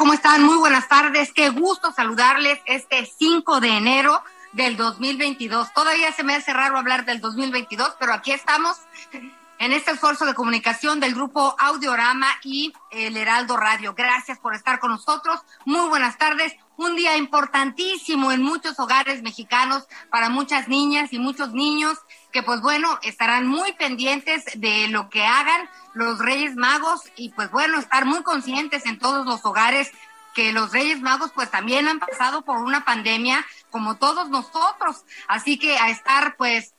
¿Cómo están? Muy buenas tardes. Qué gusto saludarles este 5 de enero del 2022. Todavía se me hace raro hablar del 2022, pero aquí estamos en este esfuerzo de comunicación del grupo Audiorama y el Heraldo Radio. Gracias por estar con nosotros. Muy buenas tardes. Un día importantísimo en muchos hogares mexicanos para muchas niñas y muchos niños que pues bueno, estarán muy pendientes de lo que hagan los Reyes Magos y pues bueno, estar muy conscientes en todos los hogares que los Reyes Magos pues también han pasado por una pandemia como todos nosotros. Así que a estar pues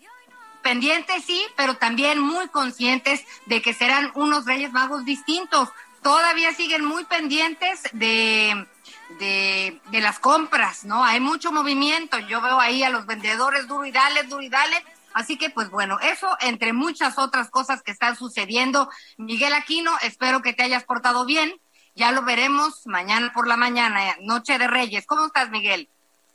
pendientes sí, pero también muy conscientes de que serán unos Reyes Magos distintos. Todavía siguen muy pendientes de, de, de las compras, ¿no? Hay mucho movimiento. Yo veo ahí a los vendedores duro y dale, duro y dale. Así que, pues bueno, eso entre muchas otras cosas que están sucediendo. Miguel Aquino, espero que te hayas portado bien. Ya lo veremos mañana por la mañana, Noche de Reyes. ¿Cómo estás, Miguel?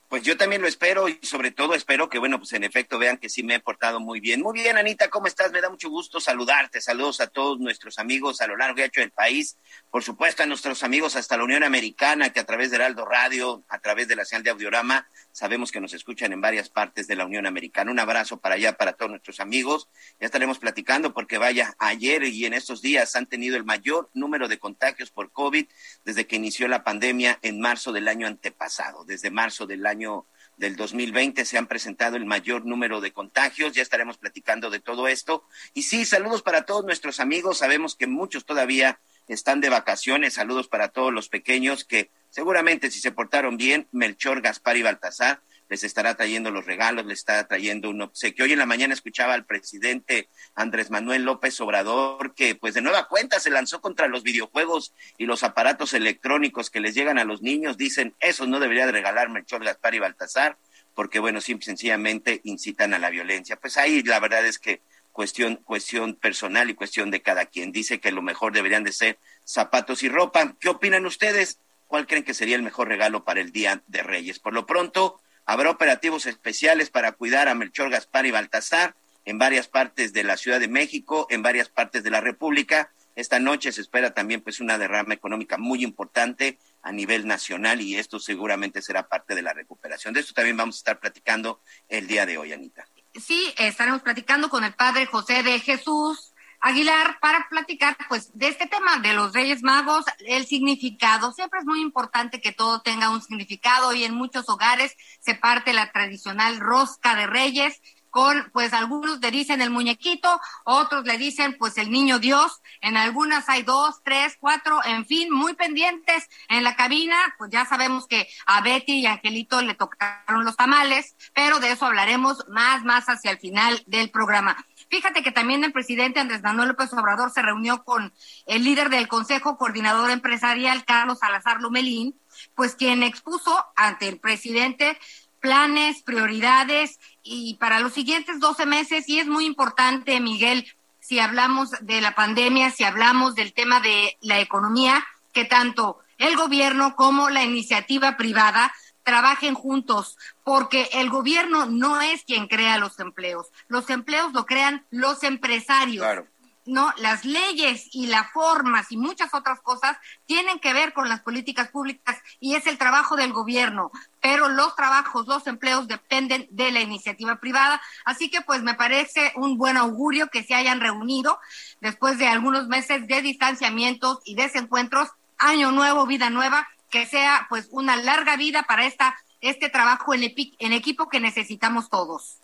Pues yo también lo espero y sobre todo espero que, bueno, pues en efecto vean que sí me he portado muy bien. Muy bien, Anita, ¿cómo estás? Me da mucho gusto saludarte. Saludos a todos nuestros amigos a lo largo y ancho del país. Por supuesto, a nuestros amigos hasta la Unión Americana, que a través de Heraldo Radio, a través de la señal de Audiorama, sabemos que nos escuchan en varias partes de la Unión Americana. Un abrazo para allá, para todos nuestros amigos. Ya estaremos platicando porque, vaya, ayer y en estos días han tenido el mayor número de contagios por COVID desde que inició la pandemia en marzo del año antepasado. Desde marzo del año del 2020 se han presentado el mayor número de contagios. Ya estaremos platicando de todo esto. Y sí, saludos para todos nuestros amigos. Sabemos que muchos todavía están de vacaciones. Saludos para todos los pequeños que seguramente si se portaron bien, Melchor, Gaspar y Baltasar les estará trayendo los regalos, les estará trayendo un obsequio. Hoy en la mañana escuchaba al presidente Andrés Manuel López Obrador que pues de nueva cuenta se lanzó contra los videojuegos y los aparatos electrónicos que les llegan a los niños. Dicen, eso no debería de regalar Melchor, Gaspar y Baltasar, porque bueno, simple y sencillamente incitan a la violencia. Pues ahí la verdad es que cuestión, cuestión personal y cuestión de cada quien. Dice que lo mejor deberían de ser zapatos y ropa. ¿Qué opinan ustedes? ¿Cuál creen que sería el mejor regalo para el Día de Reyes? Por lo pronto, Habrá operativos especiales para cuidar a Melchor, Gaspar y Baltasar en varias partes de la Ciudad de México, en varias partes de la República. Esta noche se espera también pues una derrama económica muy importante a nivel nacional y esto seguramente será parte de la recuperación. De esto también vamos a estar platicando el día de hoy, Anita. Sí, estaremos platicando con el padre José de Jesús Aguilar para platicar pues de este tema de los Reyes Magos, el significado. Siempre es muy importante que todo tenga un significado y en muchos hogares se parte la tradicional rosca de Reyes con, pues algunos le dicen el muñequito, otros le dicen pues el niño Dios, en algunas hay dos, tres, cuatro, en fin, muy pendientes en la cabina, pues ya sabemos que a Betty y Angelito le tocaron los tamales, pero de eso hablaremos más, más hacia el final del programa. Fíjate que también el presidente Andrés Manuel López Obrador se reunió con el líder del Consejo Coordinador Empresarial, Carlos Salazar Lumelín, pues quien expuso ante el presidente planes, prioridades y para los siguientes 12 meses, y es muy importante, Miguel, si hablamos de la pandemia, si hablamos del tema de la economía, que tanto el gobierno como la iniciativa privada trabajen juntos, porque el gobierno no es quien crea los empleos. Los empleos lo crean los empresarios. Claro. ¿no? Las leyes y las formas y muchas otras cosas tienen que ver con las políticas públicas y es el trabajo del gobierno, pero los trabajos, los empleos dependen de la iniciativa privada. Así que pues me parece un buen augurio que se hayan reunido después de algunos meses de distanciamientos y desencuentros, año nuevo, vida nueva, que sea pues una larga vida para esta este trabajo en, en equipo que necesitamos todos.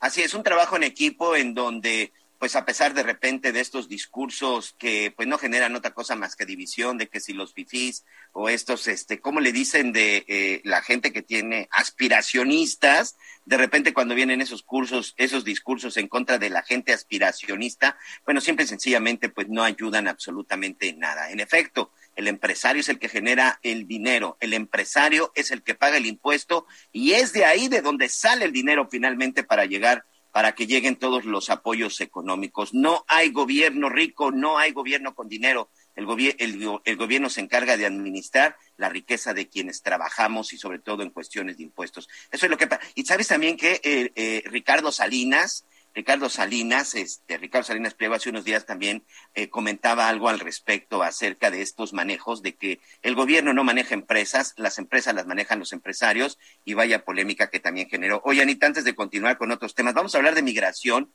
Así es, un trabajo en equipo en donde, pues a pesar de repente de estos discursos que pues no generan otra cosa más que división, de que si los fifís o estos, este, ¿cómo le dicen de eh, la gente que tiene aspiracionistas? De repente cuando vienen esos cursos, esos discursos en contra de la gente aspiracionista, bueno, siempre sencillamente pues no ayudan absolutamente en nada. En efecto, el empresario es el que genera el dinero, el empresario es el que paga el impuesto y es de ahí de donde sale el dinero finalmente para llegar para que lleguen todos los apoyos económicos. No hay gobierno rico, no hay gobierno con dinero. El, el el gobierno se encarga de administrar la riqueza de quienes trabajamos y sobre todo en cuestiones de impuestos. Eso es lo que pasa. Y sabes también que eh, eh, Ricardo Salinas, Ricardo Salinas, este, Ricardo Salinas Pliego hace unos días también eh, comentaba algo al respecto acerca de estos manejos, de que el gobierno no maneja empresas, las empresas las manejan los empresarios y vaya polémica que también generó. Oye, Anita, antes de continuar con otros temas, vamos a hablar de migración.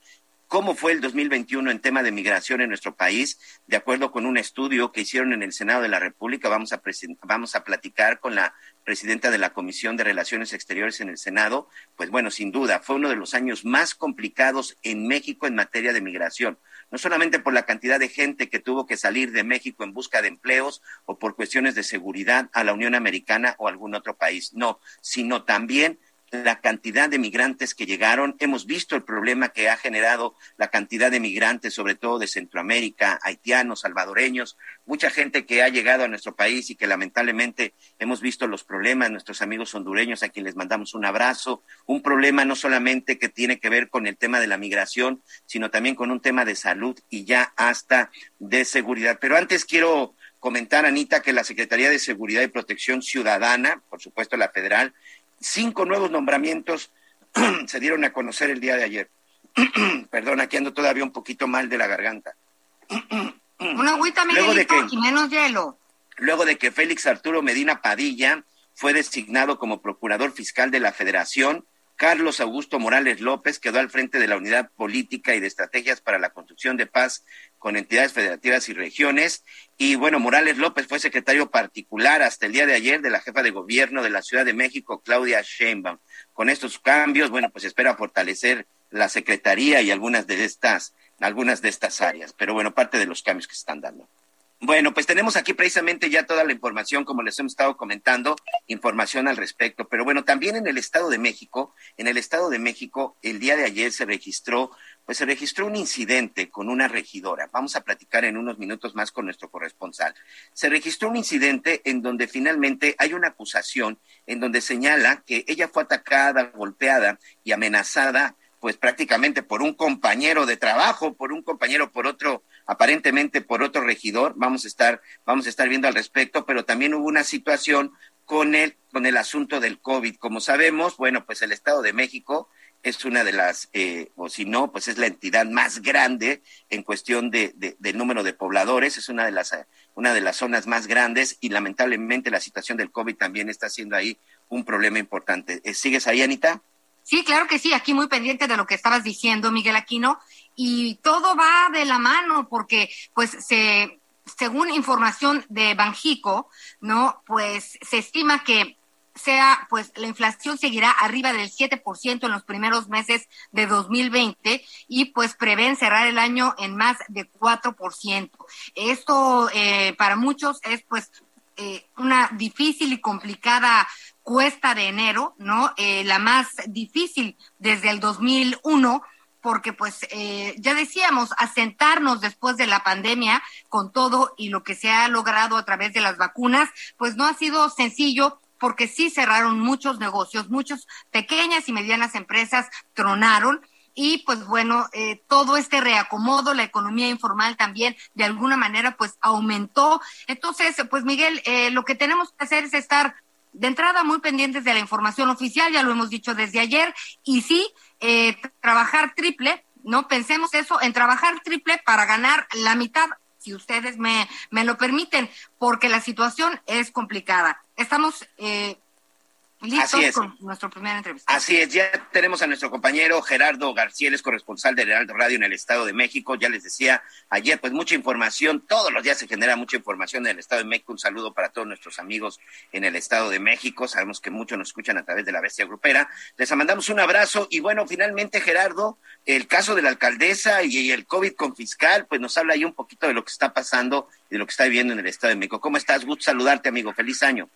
¿Cómo fue el 2021 en tema de migración en nuestro país? De acuerdo con un estudio que hicieron en el Senado de la República, vamos a, vamos a platicar con la presidenta de la Comisión de Relaciones Exteriores en el Senado. Pues bueno, sin duda, fue uno de los años más complicados en México en materia de migración. No solamente por la cantidad de gente que tuvo que salir de México en busca de empleos o por cuestiones de seguridad a la Unión Americana o algún otro país, no, sino también la cantidad de migrantes que llegaron. Hemos visto el problema que ha generado la cantidad de migrantes, sobre todo de Centroamérica, haitianos, salvadoreños, mucha gente que ha llegado a nuestro país y que lamentablemente hemos visto los problemas, nuestros amigos hondureños a quienes les mandamos un abrazo, un problema no solamente que tiene que ver con el tema de la migración, sino también con un tema de salud y ya hasta de seguridad. Pero antes quiero comentar, Anita, que la Secretaría de Seguridad y Protección Ciudadana, por supuesto la federal, cinco nuevos nombramientos se dieron a conocer el día de ayer. Perdón, aquí ando todavía un poquito mal de la garganta. Una agüita, Luego de que- y menos hielo. Luego de que Félix Arturo Medina Padilla fue designado como procurador fiscal de la Federación, Carlos Augusto Morales López quedó al frente de la Unidad Política y de Estrategias para la Construcción de Paz con entidades federativas y regiones. Y bueno, Morales López fue secretario particular hasta el día de ayer de la jefa de gobierno de la Ciudad de México, Claudia Sheinbaum. Con estos cambios, bueno, pues espera fortalecer la secretaría y algunas de estas, algunas de estas áreas. Pero bueno, parte de los cambios que se están dando. Bueno, pues tenemos aquí precisamente ya toda la información, como les hemos estado comentando, información al respecto. Pero bueno, también en el Estado de México, en el Estado de México, el día de ayer se registró, pues se registró un incidente con una regidora. Vamos a platicar en unos minutos más con nuestro corresponsal. Se registró un incidente en donde finalmente hay una acusación en donde señala que ella fue atacada, golpeada y amenazada pues prácticamente por un compañero de trabajo, por un compañero, por otro, aparentemente por otro regidor, vamos a estar, vamos a estar viendo al respecto, pero también hubo una situación con el, con el asunto del COVID. Como sabemos, bueno, pues el Estado de México es una de las, eh, o si no, pues es la entidad más grande en cuestión de, de, número de pobladores, es una de las, una de las zonas más grandes y lamentablemente la situación del COVID también está siendo ahí un problema importante. Eh, ¿Sigues ahí, Anita? Sí, claro que sí, aquí muy pendiente de lo que estabas diciendo, Miguel Aquino, y todo va de la mano porque, pues, se, según información de Banjico, ¿no? Pues se estima que sea, pues la inflación seguirá arriba del 7% en los primeros meses de 2020 y pues prevén cerrar el año en más de 4%. Esto eh, para muchos es pues eh, una difícil y complicada cuesta de enero, ¿no? Eh, la más difícil desde el 2001 porque pues eh, ya decíamos, asentarnos después de la pandemia con todo y lo que se ha logrado a través de las vacunas, pues no ha sido sencillo porque sí cerraron muchos negocios, muchas pequeñas y medianas empresas tronaron y pues bueno, eh, todo este reacomodo, la economía informal también de alguna manera pues aumentó. Entonces, pues Miguel, eh, lo que tenemos que hacer es estar de entrada muy pendientes de la información oficial, ya lo hemos dicho desde ayer, y sí, eh, trabajar triple, no pensemos eso, en trabajar triple para ganar la mitad, si ustedes me, me lo permiten, porque la situación es complicada. Estamos eh, Así es. con nuestro primer entrevista. Así es, ya tenemos a nuestro compañero Gerardo García, es corresponsal de Heraldo Radio en el Estado de México. Ya les decía ayer, pues mucha información, todos los días se genera mucha información en el Estado de México. Un saludo para todos nuestros amigos en el Estado de México. Sabemos que muchos nos escuchan a través de la bestia grupera. Les mandamos un abrazo y bueno, finalmente Gerardo, el caso de la alcaldesa y el COVID con fiscal, pues nos habla ahí un poquito de lo que está pasando y de lo que está viviendo en el Estado de México. ¿Cómo estás? Gusto saludarte, amigo. Feliz año.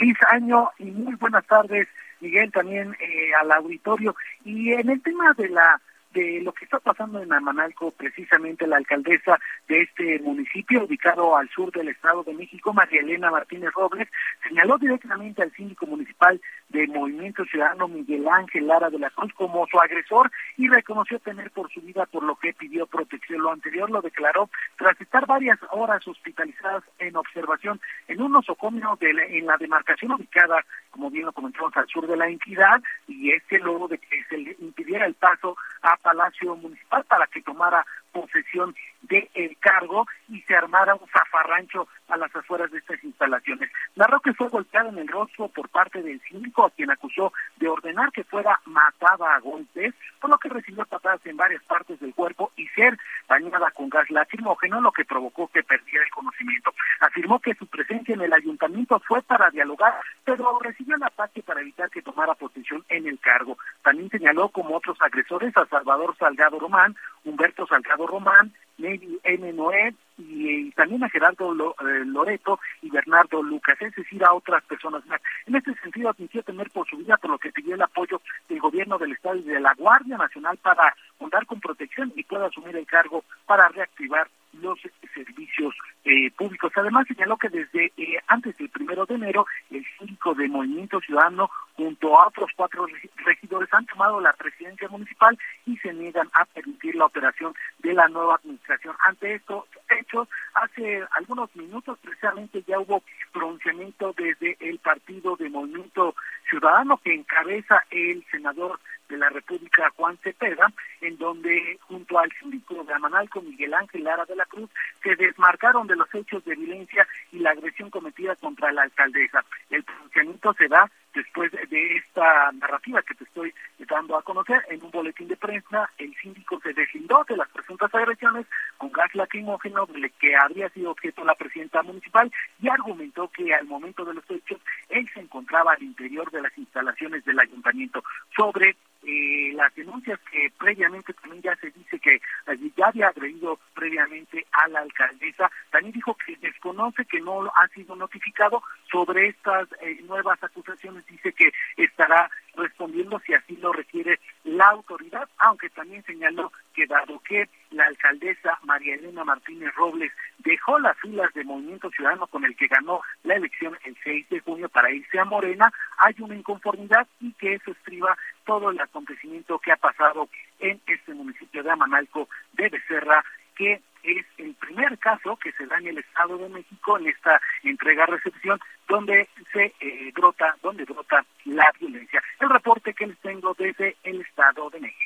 Feliz año y muy buenas tardes, Miguel, también eh, al auditorio. Y en el tema de la de lo que está pasando en Amanalco, precisamente la alcaldesa de este municipio, ubicado al sur del Estado de México, María Elena Martínez Robles, señaló directamente al síndico municipal de Movimiento Ciudadano Miguel Ángel Lara de la Cruz como su agresor y reconoció tener por su vida por lo que pidió protección. Lo anterior lo declaró tras estar varias horas hospitalizadas en observación en un nosocomio de en la demarcación ubicada, como bien lo comentamos, al sur de la entidad y este luego de que se le impidiera el paso a Palacio Municipal para que tomara posesión del cargo y se armara un zafarrancho a las afueras de estas instalaciones. Narró que fue golpeada en el rostro por parte del síndico, a quien acusó de ordenar que fuera matada a golpes, por lo que recibió patadas en varias partes del cuerpo y ser bañada con gas lacrimógeno, lo que provocó que perdiera el conocimiento. Afirmó que su presencia en el ayuntamiento fue para dialogar, pero recibió el ataque para evitar que tomara posesión en el cargo. También señaló como otros agresores a Salvador Salgado Román, Humberto Salgado Román, Neri M. Noé y, también a Gerardo eh, Loreto y Bernardo Lucas, es decir, a otras personas más. En este sentido, admitió temer por su vida, por lo que pidió el apoyo del gobierno del Estado y de la Guardia Nacional para contar con protección y pueda asumir el cargo para reactivar los servicios eh, públicos. Además, señaló que desde eh, antes del primero de enero, el síndico de Movimiento Ciudadano, junto a otros cuatro regidores, han tomado la presidencia municipal y se niegan a permitir la operación de la nueva administración. Ante estos hechos, hace algunos minutos precisamente ya hubo pronunciamiento desde el partido de Movimiento Ciudadano que encabeza el senador de la República, Juan Cepeda, en donde junto al síndico de Amanalco, Miguel Ángel Lara de la Cruz, se desmarcaron de los hechos de violencia y la agresión cometida contra la alcaldesa. El pronunciamiento se da después de esta narrativa que te estoy dando a conocer en un boletín de prensa, el síndico se deslindó de las presuntas agresiones con gas lacrimógeno que habría sido objeto la presidenta municipal y argumentó que al momento de los hechos él se encontraba al interior de las instalaciones del ayuntamiento. Sobre eh, las denuncias que previamente también ya se dice que ya había agredido previamente a la alcaldesa, también dijo que desconoce que no ha sido notificado sobre estas eh, nuevas acusaciones, dice que estará respondiendo si así lo requiere la autoridad, aunque también señaló que dado que la alcaldesa María Elena Martínez Robles dejó las filas de Movimiento Ciudadano con el que ganó la elección el 6 de junio para irse a Morena, hay una inconformidad y que eso estriba todo el acontecimiento que ha pasado en este municipio de Amanalco de Becerra, que es el primer caso que se da en el Estado de México en esta entrega-recepción donde se eh, brota, donde brota la violencia. El reporte que les tengo desde el Estado de México.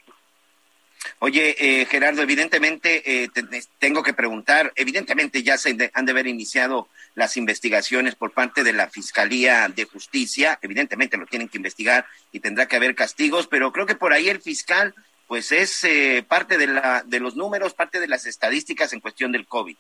Oye, eh, Gerardo, evidentemente eh, tengo que preguntar, evidentemente ya se han de haber iniciado las investigaciones por parte de la Fiscalía de Justicia, evidentemente lo tienen que investigar y tendrá que haber castigos, pero creo que por ahí el fiscal pues es eh, parte de, la, de los números, parte de las estadísticas en cuestión del COVID.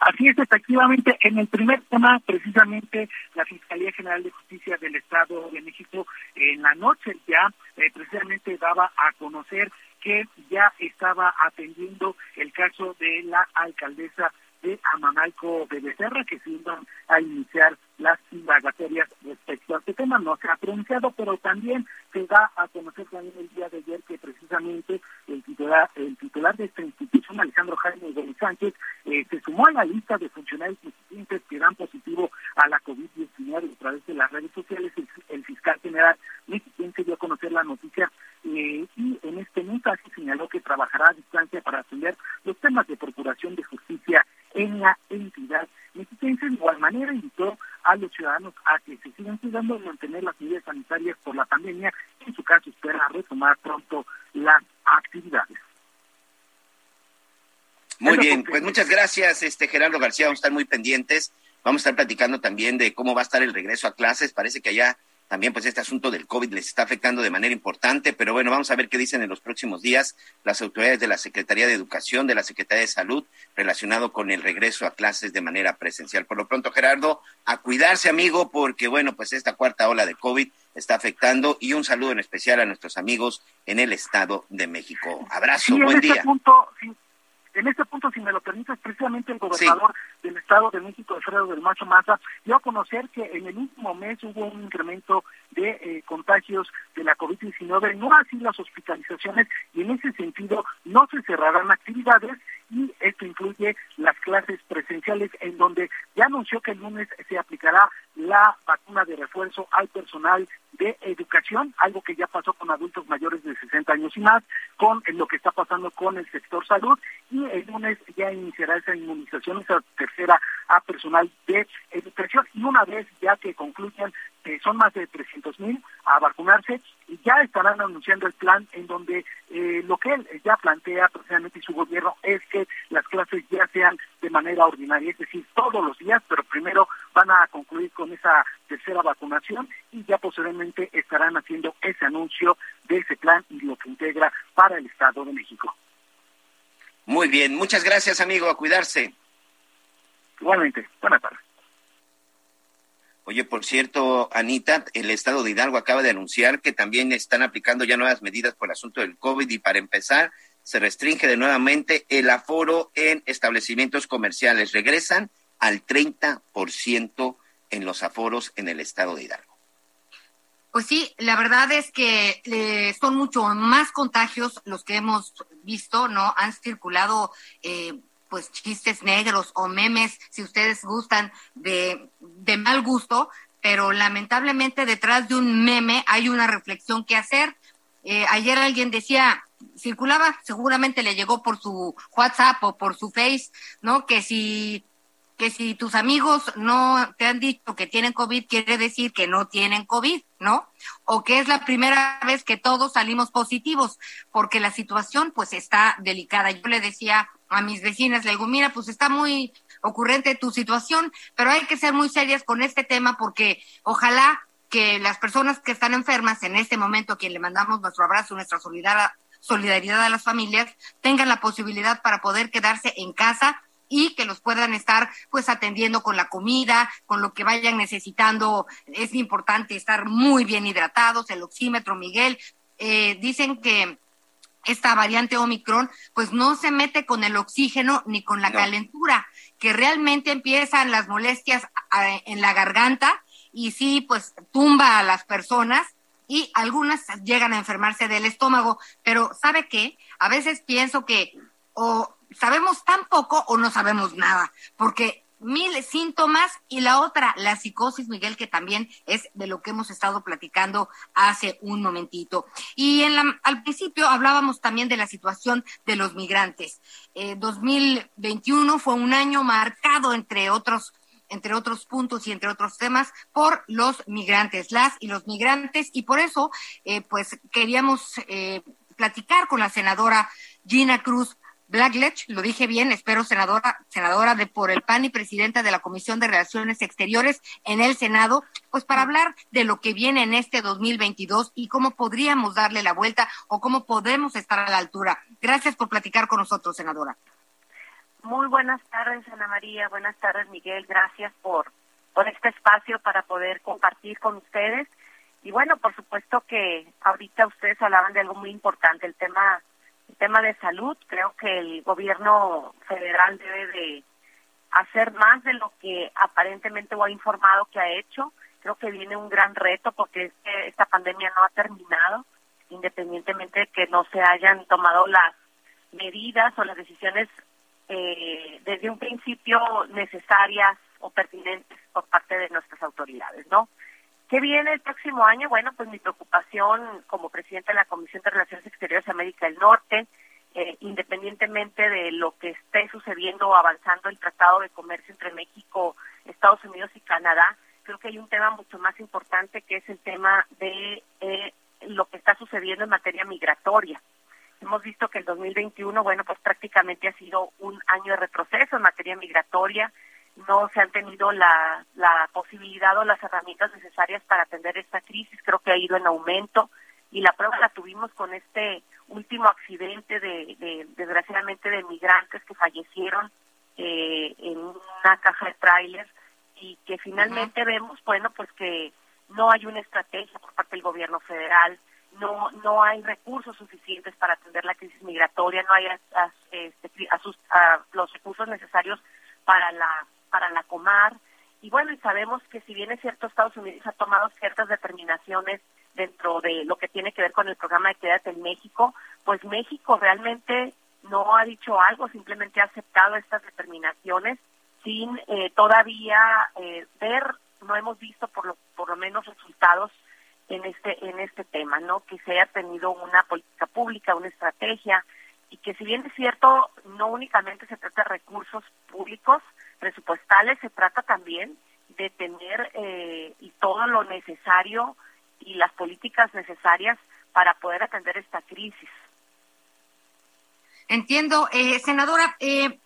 Así es, efectivamente, en el primer tema, precisamente, la Fiscalía General de Justicia del Estado de México, en la noche ya, eh, precisamente daba a conocer que ya estaba atendiendo el caso de la alcaldesa de Amanalco de Becerra, que se iban a iniciar las indagatorias respecto a este tema. No se ha pronunciado, pero también se da a conocer también el día de ayer que precisamente el titular, el titular de esta institución, Alejandro Jaime Gómez eh, se sumó a la lista de funcionarios constituyentes que dan positivo a la COVID-19 a través de las redes sociales. El, fiscal general mexiquense dio a conocer la noticia eh, y en este mensaje señaló que trabajará a distancia para atender los temas de procuración de justicia en la entidad mexiquense. De igual manera invitó a los ciudadanos a que se sigan cuidando y mantener las medidas sanitarias por la pandemia. En su caso, espera retomar pronto las actividades. Muy bien, pues muchas gracias, este Gerardo García, vamos a estar muy pendientes. Vamos a estar platicando también de cómo va a estar el regreso a clases. Parece que allá también pues este asunto del COVID les está afectando de manera importante, pero bueno, vamos a ver qué dicen en los próximos días las autoridades de la Secretaría de Educación, de la Secretaría de Salud, relacionado con el regreso a clases de manera presencial. Por lo pronto, Gerardo, a cuidarse, amigo, porque bueno, pues esta cuarta ola de COVID está afectando y un saludo en especial a nuestros amigos en el Estado de México. Abrazo, buen este día. Punto, en este punto, si me lo permites, precisamente el gobernador del Estado de México, Alfredo del Macho Maza, dio a conocer que en el último mes hubo un incremento de eh, contagios de la COVID-19, no así las hospitalizaciones, y en ese sentido no se cerrarán actividades y esto incluye las clases presenciales en donde ya anunció que el lunes se aplicará la vacuna de refuerzo al personal de educación, algo que ya pasó con adultos mayores de 60 años y más, con lo que está pasando con el sector salud y el lunes ya iniciará esa inmunización, esa tercera a personal de educación. Y una vez ya que concluyan que son más de 300 mil a vacunarse y ya estarán anunciando el plan en donde eh, lo que él ya plantea precisamente y su gobierno es que las clases ya sean de manera ordinaria, es decir, todos los días, pero primero van a concluir con esa tercera vacunación y ya posteriormente estarán haciendo ese anuncio de ese plan y lo que integra para el Estado de México. Muy bien, muchas gracias amigo, a cuidarse. Igualmente, buenas tardes. Oye, por cierto, Anita, el estado de Hidalgo acaba de anunciar que también están aplicando ya nuevas medidas por el asunto del COVID y para empezar se restringe de nuevamente el aforo en establecimientos comerciales. Regresan al 30% en los aforos en el estado de Hidalgo. Pues sí, la verdad es que eh, son mucho más contagios los que hemos visto, ¿no? Han circulado eh, pues chistes negros o memes, si ustedes gustan, de, de mal gusto, pero lamentablemente detrás de un meme hay una reflexión que hacer. Eh, ayer alguien decía, circulaba, seguramente le llegó por su WhatsApp o por su Face, ¿no? Que si que si tus amigos no te han dicho que tienen COVID, quiere decir que no tienen COVID, ¿no? O que es la primera vez que todos salimos positivos, porque la situación pues está delicada. Yo le decía a mis vecinas, le digo, mira, pues está muy ocurrente tu situación, pero hay que ser muy serias con este tema porque ojalá que las personas que están enfermas en este momento, a quien le mandamos nuestro abrazo, nuestra solidaridad a las familias, tengan la posibilidad para poder quedarse en casa y que los puedan estar pues atendiendo con la comida, con lo que vayan necesitando. Es importante estar muy bien hidratados, el oxímetro, Miguel. Eh, dicen que esta variante Omicron, pues no se mete con el oxígeno ni con la calentura, que realmente empiezan las molestias en la garganta y sí, pues tumba a las personas y algunas llegan a enfermarse del estómago, pero ¿sabe qué? A veces pienso que o sabemos tan poco o no sabemos nada, porque mil síntomas y la otra, la psicosis, Miguel, que también es de lo que hemos estado platicando hace un momentito. Y en la, al principio hablábamos también de la situación de los migrantes. Eh, 2021 fue un año marcado, entre otros entre otros puntos y entre otros temas, por los migrantes, las y los migrantes, y por eso, eh, pues, queríamos eh, platicar con la senadora Gina Cruz Blackledge, lo dije bien, espero senadora, senadora de por el PAN y presidenta de la Comisión de Relaciones Exteriores en el Senado, pues para hablar de lo que viene en este 2022 y cómo podríamos darle la vuelta o cómo podemos estar a la altura. Gracias por platicar con nosotros, senadora. Muy buenas tardes, Ana María. Buenas tardes, Miguel. Gracias por, por este espacio para poder compartir con ustedes. Y bueno, por supuesto que ahorita ustedes hablaban de algo muy importante, el tema tema de salud, creo que el gobierno federal debe de hacer más de lo que aparentemente o ha informado que ha hecho. Creo que viene un gran reto porque esta pandemia no ha terminado, independientemente de que no se hayan tomado las medidas o las decisiones eh, desde un principio necesarias o pertinentes por parte de nuestras autoridades, ¿no? ¿Qué viene el próximo año? Bueno, pues mi preocupación como presidenta de la Comisión de Relaciones Exteriores de América del Norte, eh, independientemente de lo que esté sucediendo o avanzando el Tratado de Comercio entre México, Estados Unidos y Canadá, creo que hay un tema mucho más importante que es el tema de eh, lo que está sucediendo en materia migratoria. Hemos visto que el 2021, bueno, pues prácticamente ha sido un año de retroceso en materia migratoria. No se han tenido la, la posibilidad o las herramientas necesarias para atender esta crisis. Creo que ha ido en aumento y la prueba la tuvimos con este último accidente de, de desgraciadamente de migrantes que fallecieron eh, en una caja de tráiler y que finalmente vemos, bueno, pues que no hay una estrategia por parte del gobierno federal, no no hay recursos suficientes para atender la crisis migratoria, no hay este, los recursos necesarios para la para la comar y bueno y sabemos que si bien es cierto Estados Unidos ha tomado ciertas determinaciones dentro de lo que tiene que ver con el programa de Quédate en México, pues México realmente no ha dicho algo, simplemente ha aceptado estas determinaciones sin eh, todavía eh, ver, no hemos visto por lo, por lo menos resultados en este en este tema, ¿no? Que se haya tenido una política pública, una estrategia y que si bien es cierto, no únicamente se trata de recursos públicos, presupuestales, se trata también de tener eh, y todo lo necesario y las políticas necesarias para poder atender esta crisis. Entiendo, eh, senadora. Eh,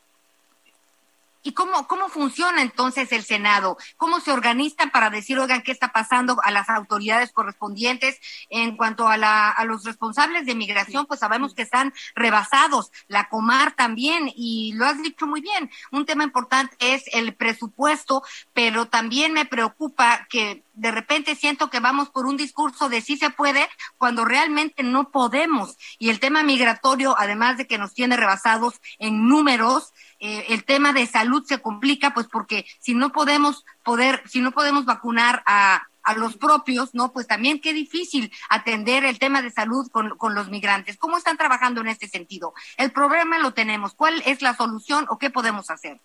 ¿Y cómo, cómo funciona entonces el Senado? ¿Cómo se organizan para decir, oigan, qué está pasando a las autoridades correspondientes en cuanto a, la, a los responsables de migración? Pues sabemos que están rebasados, la Comar también, y lo has dicho muy bien. Un tema importante es el presupuesto, pero también me preocupa que de repente siento que vamos por un discurso de sí se puede cuando realmente no podemos. Y el tema migratorio, además de que nos tiene rebasados en números, eh, el tema de salud se complica, pues porque si no podemos poder, si no podemos vacunar a, a los propios, ¿no? Pues también qué difícil atender el tema de salud con, con los migrantes. ¿Cómo están trabajando en este sentido? El problema lo tenemos. ¿Cuál es la solución o qué podemos hacer?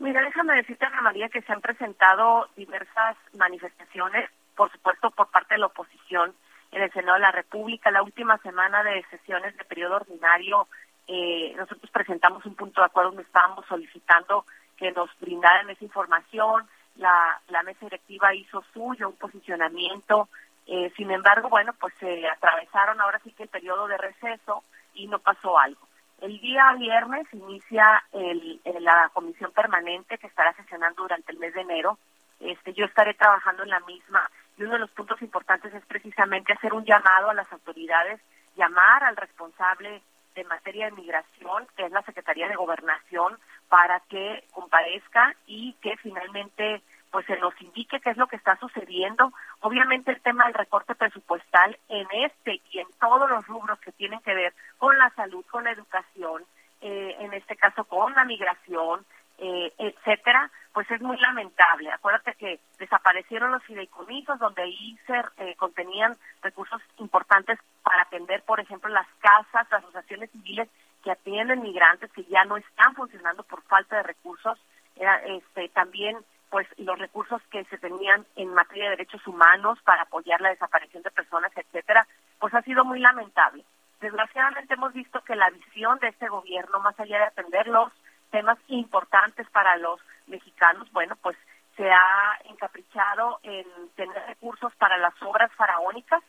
Mira, déjame decirte, Ana María, que se han presentado diversas manifestaciones, por supuesto, por parte de la oposición en el Senado de la República. La última semana de sesiones de periodo ordinario eh, nosotros presentamos un punto de acuerdo donde estábamos solicitando que nos brindaran esa información, la, la mesa directiva hizo suyo un posicionamiento, eh, sin embargo, bueno, pues se atravesaron ahora sí que el periodo de receso y no pasó algo. El día viernes inicia el, la comisión permanente que estará sesionando durante el mes de enero. Este, yo estaré trabajando en la misma y uno de los puntos importantes es precisamente hacer un llamado a las autoridades, llamar al responsable de materia de migración, que es la Secretaría de Gobernación, para que comparezca y que finalmente pues se nos indique qué es lo que está sucediendo. Obviamente el tema del recorte presupuestal en este y en todos los rubros que tienen que ver con la salud, con la educación, eh, en este caso con la migración, eh, etcétera, pues es muy lamentable. Acuérdate que desaparecieron los fideicomisos donde ahí eh, contenían recursos importantes para atender, por ejemplo, las casas, las asociaciones civiles que atienden migrantes que ya no están funcionando por falta de recursos. este, también pues los recursos que se tenían en materia de derechos humanos para apoyar la desaparición de personas, etcétera, pues ha sido muy lamentable. Desgraciadamente hemos visto que la visión de este gobierno, más allá de atender los temas importantes para los mexicanos, bueno, pues se ha encaprichado en tener recursos para las obras faraónicas,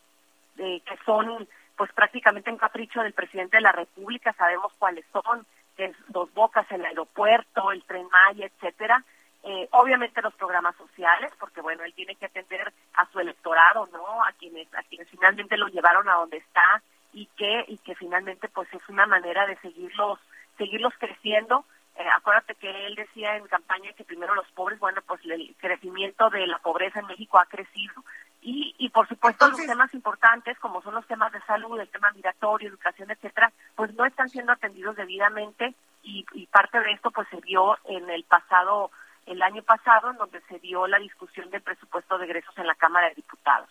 eh, que son pues prácticamente un capricho del presidente de la República, sabemos cuáles son, es Dos Bocas, el aeropuerto, el Tren Maya, etcétera, eh, obviamente los programas sociales, porque bueno, él tiene que atender a su electorado, ¿no? A quienes, a quienes finalmente lo llevaron a donde está y que, y que finalmente pues es una manera de seguirlos, seguirlos creciendo. Eh, acuérdate que él decía en campaña que primero los pobres, bueno, pues el crecimiento de la pobreza en México ha crecido y, y por supuesto los temas importantes como son los temas de salud, el tema migratorio, educación, etcétera, pues no están siendo atendidos debidamente y, y parte de esto pues se vio en el pasado el año pasado, en donde se dio la discusión del presupuesto de egresos en la Cámara de Diputados.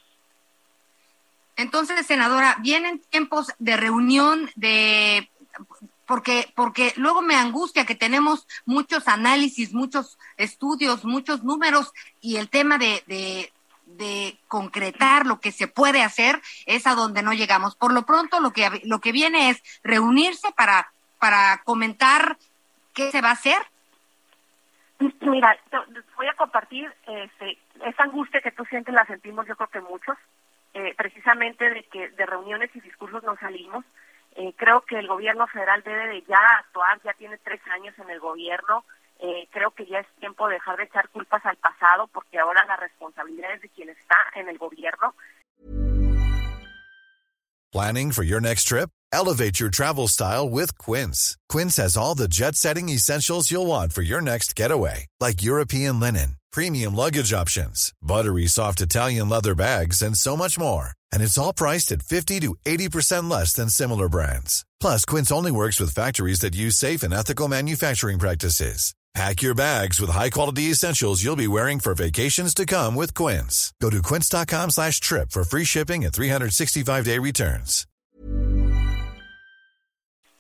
Entonces, senadora, vienen tiempos de reunión de porque porque luego me angustia que tenemos muchos análisis, muchos estudios, muchos números y el tema de, de, concretar lo que se puede hacer es a donde no llegamos. Por lo pronto lo que lo que viene es reunirse para para comentar qué se va a hacer Mira, voy a compartir este, esa angustia que tú sientes la sentimos yo creo que muchos, eh, precisamente de que de reuniones y discursos no salimos. Eh, creo que el gobierno federal debe de ya actuar, ya tiene tres años en el gobierno, eh, creo que ya es tiempo de dejar de echar culpas al pasado porque ahora la responsabilidad es de quien está en el gobierno. Planning for your next trip? Elevate your travel style with Quince. Quince has all the jet-setting essentials you'll want for your next getaway, like European linen, premium luggage options, buttery soft Italian leather bags, and so much more. And it's all priced at 50 to 80% less than similar brands. Plus, Quince only works with factories that use safe and ethical manufacturing practices. Pack your bags with high-quality essentials you'll be wearing for vacations to come with Quince. Go to quince.com slash trip for free shipping and 365-day returns.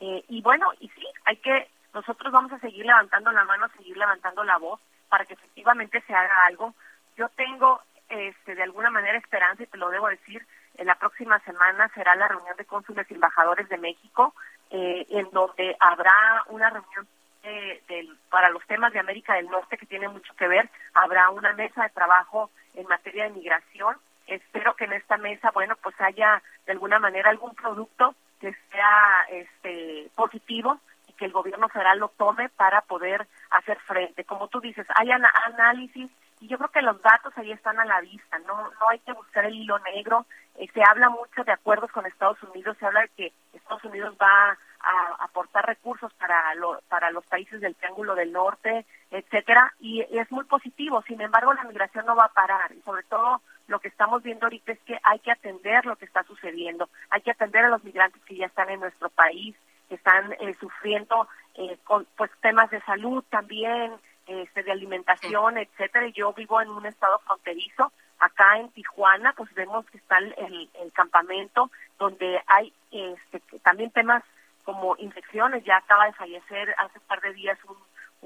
Eh, y bueno, y sí, hay que, nosotros vamos a seguir levantando la mano, seguir levantando la voz para que efectivamente se haga algo. Yo tengo, este, de alguna manera esperanza, y te lo debo decir, en la próxima semana será la reunión de cónsules y embajadores de México, eh, en donde habrá una reunión del, para los temas de América del Norte que tiene mucho que ver. Habrá una mesa de trabajo en materia de migración. Espero que en esta mesa, bueno, pues haya de alguna manera algún producto que sea este positivo y que el gobierno federal lo tome para poder hacer frente. Como tú dices, hay análisis y yo creo que los datos ahí están a la vista, no no hay que buscar el hilo negro. Eh, se habla mucho de acuerdos con Estados Unidos, se habla de que Estados Unidos va a aportar recursos para lo- para los países del Triángulo del Norte, etcétera, y, y es muy positivo. Sin embargo, la migración no va a parar y sobre todo lo que estamos viendo ahorita es que hay que atender lo que está sucediendo, hay que atender a los migrantes que ya están en nuestro país, que están eh, sufriendo eh, con pues temas de salud también, este, de alimentación, etcétera. Y Yo vivo en un estado fronterizo, acá en Tijuana, pues vemos que está el, el- el campamento donde hay este, también temas como infecciones. Ya acaba de fallecer hace un par de días un,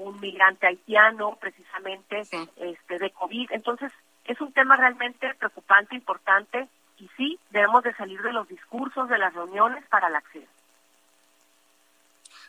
un migrante haitiano, precisamente este, de COVID. Entonces, es un tema realmente preocupante, importante, y sí, debemos de salir de los discursos, de las reuniones para la acción.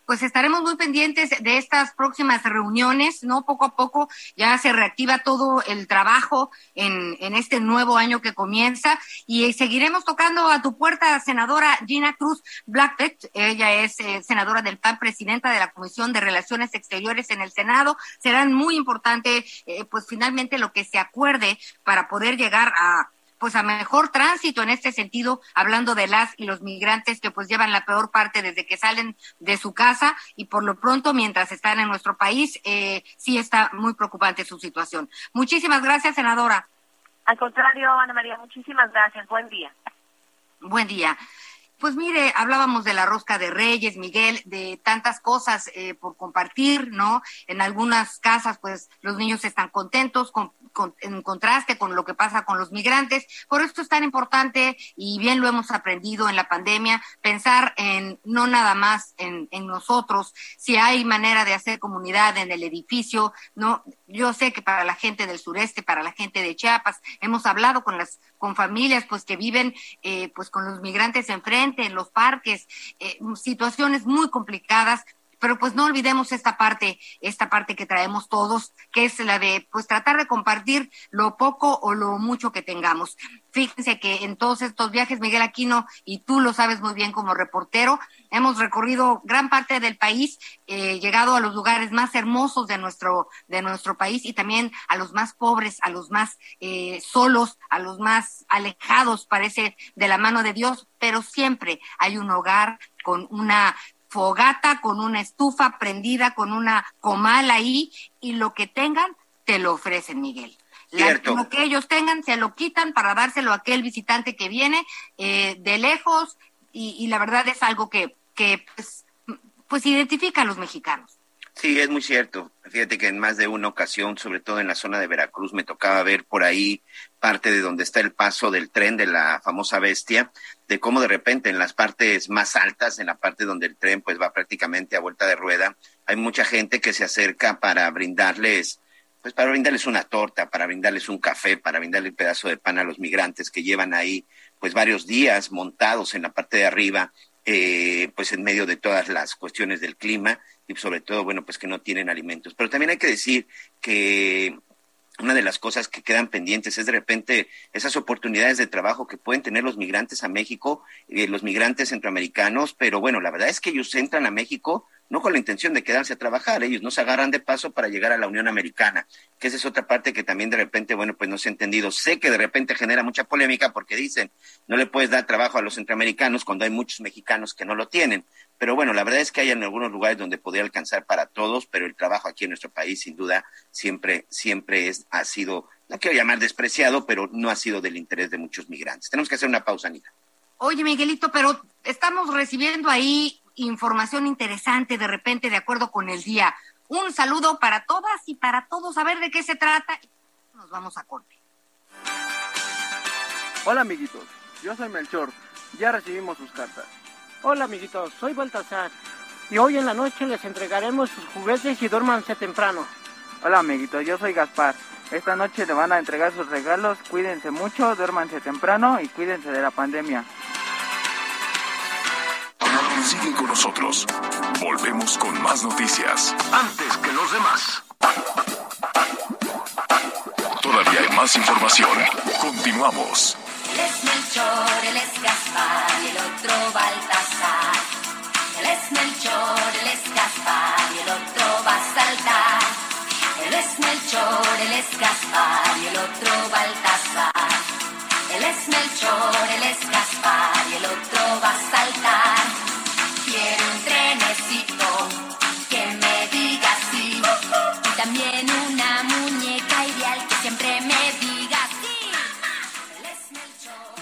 Pues estaremos muy pendientes de estas próximas reuniones, ¿no? Poco a poco ya se reactiva todo el trabajo en, en este nuevo año que comienza y seguiremos tocando a tu puerta, senadora Gina Cruz Blackbeck. Ella es eh, senadora del PAN, presidenta de la Comisión de Relaciones Exteriores en el Senado. Serán muy importante, eh, pues finalmente lo que se acuerde para poder llegar a pues a mejor tránsito en este sentido, hablando de las y los migrantes que pues llevan la peor parte desde que salen de su casa y por lo pronto mientras están en nuestro país eh, sí está muy preocupante su situación. Muchísimas gracias, senadora. Al contrario, Ana María, muchísimas gracias. Buen día. Buen día. Pues mire, hablábamos de la rosca de Reyes, Miguel, de tantas cosas eh, por compartir, ¿no? En algunas casas, pues los niños están contentos, con, con- en contraste con lo que pasa con los migrantes. Por esto es tan importante, y bien lo hemos aprendido en la pandemia, pensar en no nada más en, en nosotros, si hay manera de hacer comunidad en el edificio, ¿no? Yo sé que para la gente del sureste, para la gente de Chiapas, hemos hablado con las con familias pues que viven eh, pues con los migrantes enfrente en los parques eh, situaciones muy complicadas pero pues no olvidemos esta parte, esta parte que traemos todos, que es la de pues tratar de compartir lo poco o lo mucho que tengamos. Fíjense que en todos estos viajes, Miguel Aquino, y tú lo sabes muy bien como reportero, hemos recorrido gran parte del país, eh, llegado a los lugares más hermosos de nuestro, de nuestro país y también a los más pobres, a los más eh, solos, a los más alejados, parece, de la mano de Dios, pero siempre hay un hogar con una fogata, con una estufa prendida, con una comal ahí, y lo que tengan, te lo ofrecen, Miguel. La- lo que ellos tengan, se lo quitan para dárselo a aquel visitante que viene eh, de lejos, y, y la verdad es algo que, que pues, pues identifica a los mexicanos. Sí, es muy cierto. Fíjate que en más de una ocasión, sobre todo en la zona de Veracruz, me tocaba ver por ahí parte de donde está el paso del tren de la famosa bestia, de cómo de repente en las partes más altas, en la parte donde el tren pues va prácticamente a vuelta de rueda, hay mucha gente que se acerca para brindarles pues para brindarles una torta, para brindarles un café, para brindarle un pedazo de pan a los migrantes que llevan ahí pues varios días montados en la parte de arriba, eh, pues en medio de todas las cuestiones del clima y sobre todo, bueno, pues que no tienen alimentos. Pero también hay que decir que una de las cosas que quedan pendientes es de repente esas oportunidades de trabajo que pueden tener los migrantes a México, eh, los migrantes centroamericanos, pero bueno, la verdad es que ellos entran a México no con la intención de quedarse a trabajar, ellos no se agarran de paso para llegar a la Unión Americana, que esa es otra parte que también de repente, bueno, pues no se ha entendido. Sé que de repente genera mucha polémica porque dicen, no le puedes dar trabajo a los centroamericanos cuando hay muchos mexicanos que no lo tienen. Pero bueno, la verdad es que hay en algunos lugares donde podría alcanzar para todos, pero el trabajo aquí en nuestro país, sin duda, siempre, siempre es, ha sido, no quiero llamar despreciado, pero no ha sido del interés de muchos migrantes. Tenemos que hacer una pausa, Anita. Oye, Miguelito, pero estamos recibiendo ahí información interesante de repente de acuerdo con el día. Un saludo para todas y para todos, a ver de qué se trata. Nos vamos a corte. Hola amiguitos, yo soy Melchor, ya recibimos sus cartas. Hola amiguitos, soy Baltasar y hoy en la noche les entregaremos sus juguetes y duérmanse temprano. Hola amiguitos, yo soy Gaspar. Esta noche le van a entregar sus regalos, cuídense mucho, duérmanse temprano y cuídense de la pandemia. Sigue con nosotros. Volvemos con más noticias. Antes que los demás. Todavía hay más información. Continuamos. Él es Melchor, él es Gaspar y el otro Baltasar. Él es Melchor, él es Gaspar y el otro va a saltar. Él es Melchor, él es Gaspar y el otro Baltasar. Él es Melchor, él es Gaspar y el otro va a saltar.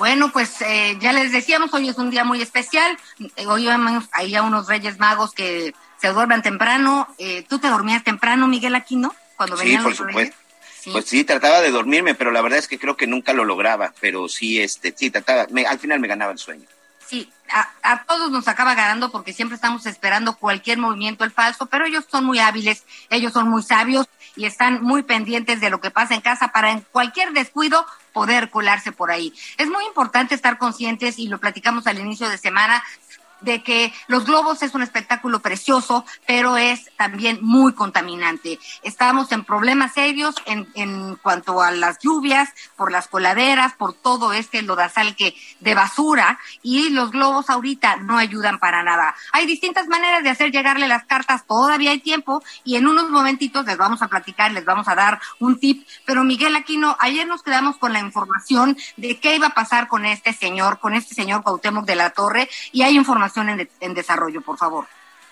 Bueno, pues eh, ya les decíamos, hoy es un día muy especial. Hoy vamos ahí a unos Reyes Magos que se duermen temprano. Eh, ¿Tú te dormías temprano, Miguel Aquino? Cuando Sí, por los supuesto. Pues sí, trataba de dormirme, pero la verdad es que creo que nunca lo lograba. Pero sí, este, sí, trataba, me- al final me ganaba el sueño. Sí, a, a todos nos acaba ganando porque siempre estamos esperando cualquier movimiento, el falso, pero ellos son muy hábiles, ellos son muy sabios y están muy pendientes de lo que pasa en casa para en cualquier descuido poder colarse por ahí. Es muy importante estar conscientes y lo platicamos al inicio de semana de que los globos es un espectáculo precioso, pero es también muy contaminante. Estamos en problemas serios en, en cuanto a las lluvias, por las coladeras, por todo este lodazal que de basura y los globos ahorita no ayudan para nada. Hay distintas maneras de hacer llegarle las cartas, todavía hay tiempo y en unos momentitos les vamos a platicar, les vamos a dar un tip, pero Miguel Aquino, ayer nos quedamos con la información de qué iba a pasar con este señor, con este señor Cuauhtémoc de la Torre y hay información en, de- en desarrollo, por favor.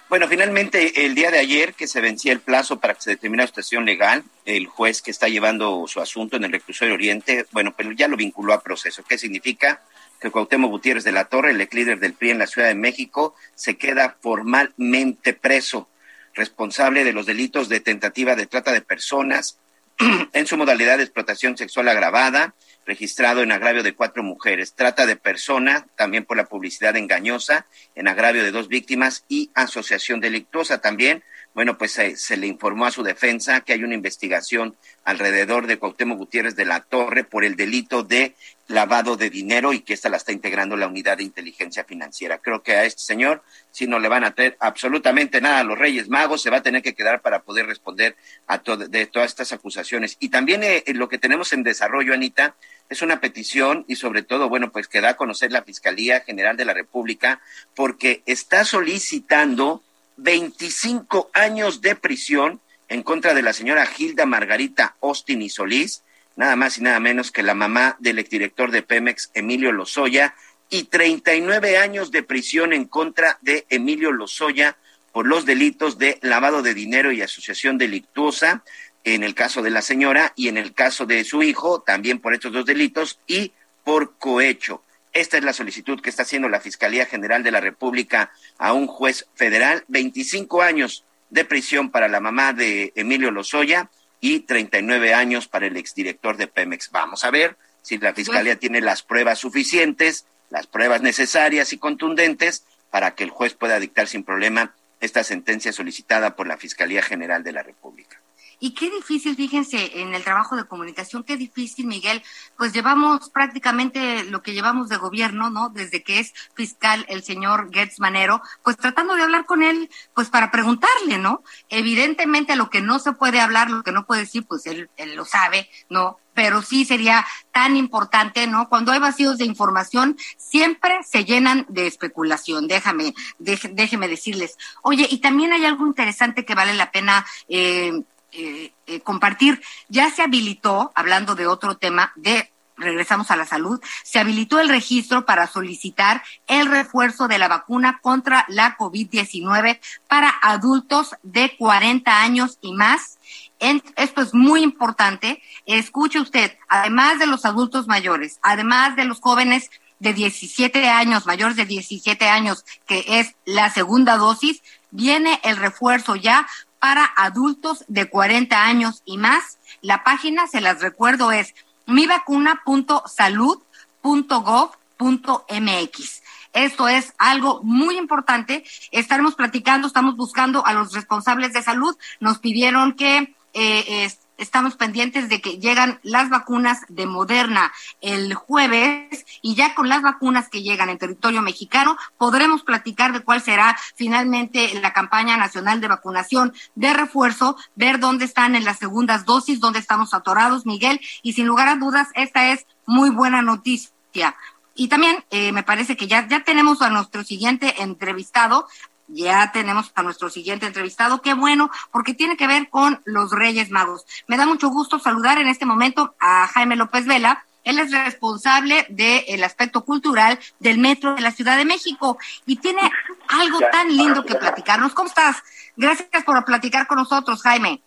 Bueno, finalmente el día de ayer que se vencía el plazo para que se determine la situación legal, el juez que está llevando su asunto en el reclusorio Oriente, bueno, pero ya lo vinculó a proceso. ¿Qué significa? Que Cuauhtémoc Gutiérrez de la Torre, el ex líder del PRI en la Ciudad de México, se queda formalmente preso, responsable de los delitos de tentativa de trata de personas en su modalidad de explotación sexual agravada, registrado en agravio de cuatro mujeres, trata de persona, también por la publicidad engañosa, en agravio de dos víctimas y asociación delictuosa también. Bueno, pues se, le informó a su defensa que hay una investigación alrededor de Cuauhtémoc Gutiérrez de la Torre por el delito de lavado de dinero y que esta la está integrando la unidad de inteligencia financiera. Creo que a este señor, si no le van a traer absolutamente nada a los Reyes Magos, se va a tener que quedar para poder responder a to- de todas estas acusaciones. Y también eh, lo que tenemos en desarrollo, Anita, es una petición y sobre todo, bueno, pues que da a conocer la Fiscalía General de la República porque está solicitando 25 años de prisión en contra de la señora Gilda Margarita Austin y Solís, nada más y nada menos que la mamá del exdirector de Pemex, Emilio Lozoya, y 39 años de prisión en contra de Emilio Lozoya por los delitos de lavado de dinero y asociación delictuosa, en el caso de la señora y en el caso de su hijo, también por estos dos delitos y por cohecho. Esta es la solicitud que está haciendo la Fiscalía General de la República a un juez federal, 25 años de prisión para la mamá de Emilio Lozoya y 39 años para el exdirector de Pemex. Vamos a ver si la Fiscalía tiene las pruebas suficientes, las pruebas necesarias y contundentes para que el juez pueda dictar sin problema esta sentencia solicitada por la Fiscalía General de la República. Y qué difícil, fíjense, en el trabajo de comunicación, qué difícil, Miguel, pues llevamos prácticamente lo que llevamos de gobierno, ¿no? Desde que es fiscal el señor Gertz Manero, pues tratando de hablar con él, pues para preguntarle, ¿no? Evidentemente lo que no se puede hablar, lo que no puede decir, pues él, él lo sabe, ¿no? Pero sí sería tan importante, ¿no? Cuando hay vacíos de información, siempre se llenan de especulación. Déjame, déjeme decirles. Oye, y también hay algo interesante que vale la pena eh, eh, eh, compartir. Ya se habilitó, hablando de otro tema, de regresamos a la salud, se habilitó el registro para solicitar el refuerzo de la vacuna contra la COVID-19 para adultos de 40 años y más. esto es muy importante. Escuche usted, además de los adultos mayores, además de los jóvenes de 17 años, mayores de 17 años, que es la segunda dosis, viene el refuerzo ya para adultos de 40 años y más. La página, se las recuerdo, es mivacuna.salud.gov.mx. Esto es algo muy importante. Estaremos platicando, estamos buscando a los responsables de salud. Nos pidieron que eh, estamos pendientes de que llegan las vacunas de Moderna el jueves y ya con las vacunas que llegan en territorio mexicano podremos platicar de cuál será finalmente la campaña nacional de vacunación de refuerzo, ver dónde están en las segundas dosis, dónde estamos atorados, Miguel, y sin lugar a dudas, esta es muy buena noticia. Y también eh, me parece que ya, ya tenemos a nuestro siguiente entrevistado, ya tenemos a nuestro siguiente entrevistado. Qué bueno, porque tiene que ver con los Reyes Magos. Me da mucho gusto saludar en este momento a Jaime López Vela. Él es responsable del aspecto cultural del Metro de la Ciudad de México y tiene algo tan lindo que platicarnos. ¿Cómo estás? Gracias por platicar con nosotros, Jaime.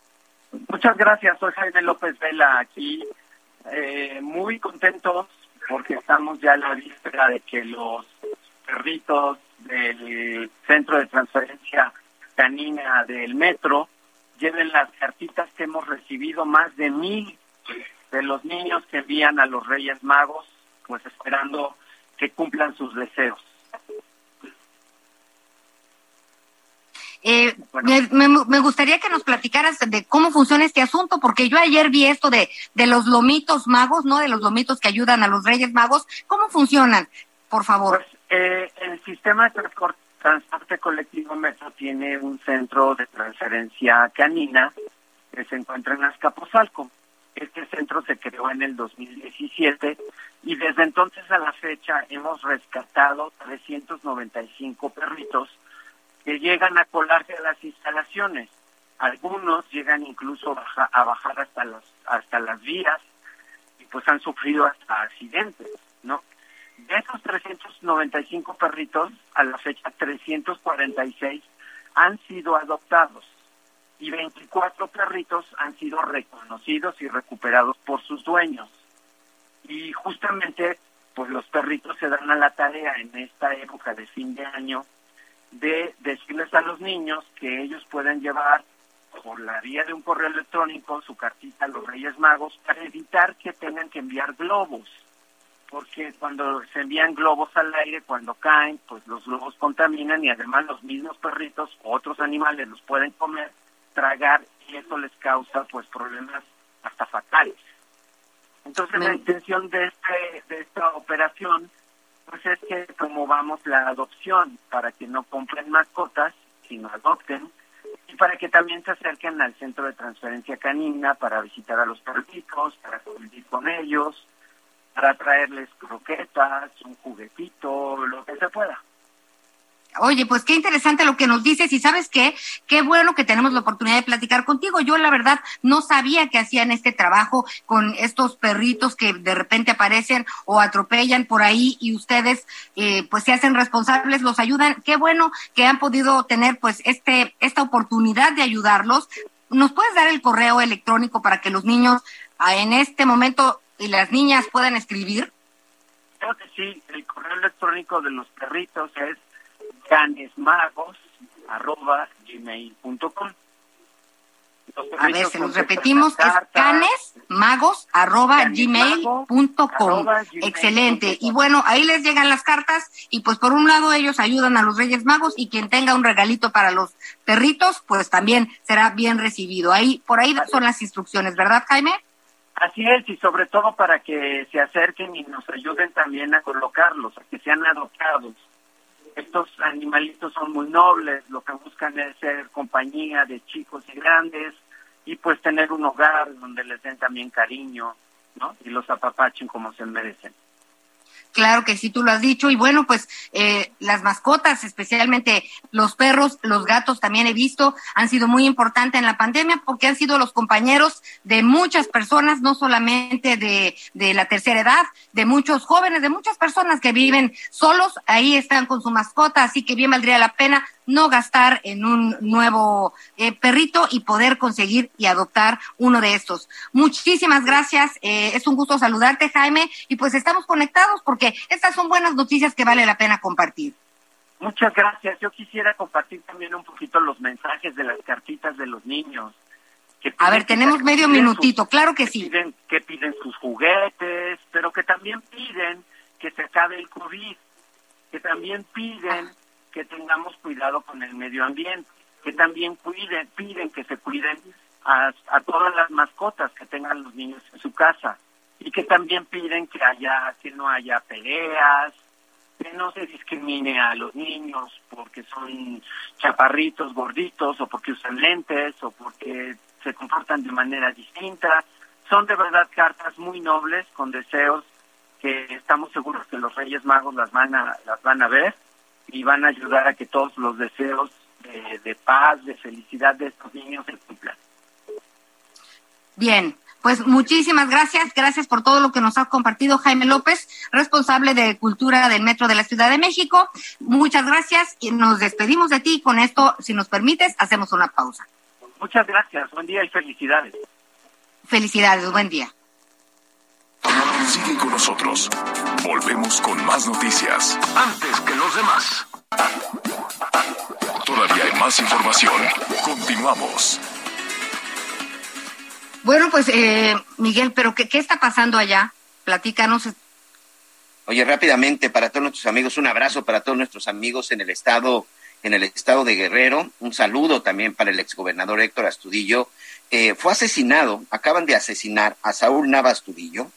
Muchas gracias. Soy Jaime López Vela aquí. Eh, muy contentos porque estamos ya en la víspera de que los perritos del centro de transferencia canina del metro lleven las cartitas que hemos recibido, más de mil de los niños que envían a los Reyes Magos, pues esperando que cumplan sus deseos. Eh, me, gustaría que nos platicaras de cómo funciona este asunto, porque yo ayer vi esto de, de los lomitos magos, ¿no? De los lomitos que ayudan a los Reyes Magos. ¿Cómo funcionan? Por favor. Pues, eh, el sistema de transporte colectivo Metro tiene un centro de transferencia canina que se encuentra en Azcapotzalco. Este centro se creó en el 2017 y desde entonces a la fecha hemos rescatado 395 perritos que llegan a colarse a las instalaciones. Algunos llegan incluso a bajar hasta las hasta las vías y pues han sufrido hasta accidentes, ¿no? De esos 395 perritos, a la fecha 346 han sido adoptados y 24 perritos han sido reconocidos y recuperados por sus dueños. Y justamente, pues los perritos se dan a la tarea en esta época de fin de año de decirles a los niños que ellos pueden llevar por la vía de un correo electrónico su cartita a los Reyes Magos para evitar que tengan que enviar globos porque cuando se envían globos al aire, cuando caen, pues los globos contaminan y además los mismos perritos o otros animales los pueden comer, tragar y eso les causa pues problemas hasta fatales. Entonces la intención de, este, de esta operación pues es que promovamos la adopción para que no compren mascotas, sino adopten y para que también se acerquen al centro de transferencia canina para visitar a los perritos, para convivir con ellos, para traerles croquetas, un juguetito, lo que se pueda. Oye, pues qué interesante lo que nos dices y sabes qué, qué bueno que tenemos la oportunidad de platicar contigo. Yo la verdad no sabía que hacían este trabajo con estos perritos que de repente aparecen o atropellan por ahí y ustedes eh, pues se hacen responsables, los ayudan. Qué bueno que han podido tener pues este esta oportunidad de ayudarlos. ¿Nos puedes dar el correo electrónico para que los niños ah, en este momento y las niñas puedan escribir? Creo que sí, el correo electrónico de los perritos es canesmagos.gmail.com A ver, se los repetimos, es canes magos arroba gmail punto com. Excelente. Y bueno, ahí les llegan las cartas y pues por un lado ellos ayudan a los Reyes Magos y quien tenga un regalito para los perritos, pues también será bien recibido. Ahí, por ahí son las instrucciones, ¿verdad, Jaime? Así es, y sobre todo para que se acerquen y nos ayuden también a colocarlos, a que sean adoptados. Estos animalitos son muy nobles, lo que buscan es ser compañía de chicos y grandes y pues tener un hogar donde les den también cariño, ¿no? Y los apapachen como se merecen. Claro que sí, tú lo has dicho. Y bueno, pues eh, las mascotas, especialmente los perros, los gatos, también he visto, han sido muy importantes en la pandemia porque han sido los compañeros de muchas personas, no solamente de, de la tercera edad, de muchos jóvenes, de muchas personas que viven solos, ahí están con su mascota, así que bien valdría la pena no gastar en un nuevo eh, perrito y poder conseguir y adoptar uno de estos. Muchísimas gracias, eh, es un gusto saludarte Jaime y pues estamos conectados porque estas son buenas noticias que vale la pena compartir. Muchas gracias. Yo quisiera compartir también un poquito los mensajes de las cartitas de los niños. A ver, tenemos medio minutito, claro que, sí. Piden, que piden sus juguetes, pero que también piden que se acabe el COVID, que también piden que tengamos cuidado con el medio ambiente, que también cuiden, piden que se cuiden a, todas las mascotas que tengan los niños en su casa y que también piden que haya que no haya peleas, que no se discrimine a los niños porque son chaparritos, gorditos o porque usan lentes o porque se comportan de manera distinta. Son de verdad cartas muy nobles con deseos que estamos seguros que los Reyes Magos las van a las van a ver y van a ayudar a que todos los deseos de, paz, de felicidad de estos niños se cumplan. Bien, pues muchísimas gracias, gracias por todo lo que nos ha compartido Jaime López, responsable de Cultura del Metro de la Ciudad de México. Muchas gracias y nos despedimos de ti. Con esto, si nos permites, hacemos una pausa. Muchas gracias, buen día y felicidades. Felicidades, buen día. Sigue con nosotros. Volvemos con más noticias. Antes que los demás. Todavía hay más información. Continuamos. Bueno, pues eh, Miguel, pero ¿qué, ¿qué está pasando allá? Platícanos. Oye, rápidamente, para todos nuestros amigos, un abrazo para todos nuestros amigos en el estado, en el estado de Guerrero. Un saludo también para el exgobernador Héctor Astudillo. Eh, fue asesinado, acaban de asesinar a Saúl Navas Astudillo,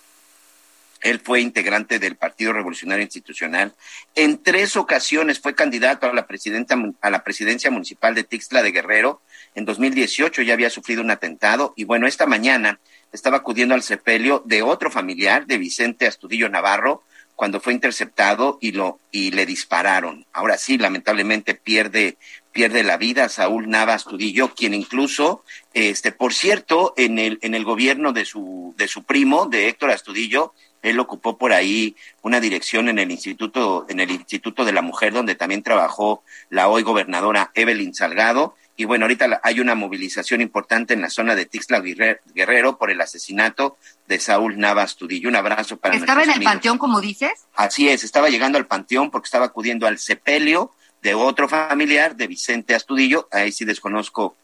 él fue integrante del Partido Revolucionario Institucional. En tres ocasiones fue candidato a la, presidenta, a la presidencia municipal de Tixla de Guerrero. En 2018 ya había sufrido un atentado y bueno, esta mañana estaba acudiendo al sepelio de otro familiar, de Vicente Astudillo Navarro, cuando fue interceptado y lo y le dispararon. Ahora sí, lamentablemente pierde pierde la vida Saúl Navas Astudillo, quien incluso este por cierto en el en el gobierno de su de su primo de Héctor Astudillo él ocupó por ahí una dirección en el Instituto, en el Instituto de la Mujer, donde también trabajó la hoy gobernadora Evelyn Salgado. Y bueno, ahorita hay una movilización importante en la zona de Tixla Guerrero por el asesinato de Saúl Navas Tudillo. Un abrazo para ¿Estaba en el panteón, como dices? Así es, estaba llegando al panteón porque estaba acudiendo al sepelio de otro familiar, de Vicente Astudillo. Ahí sí desconozco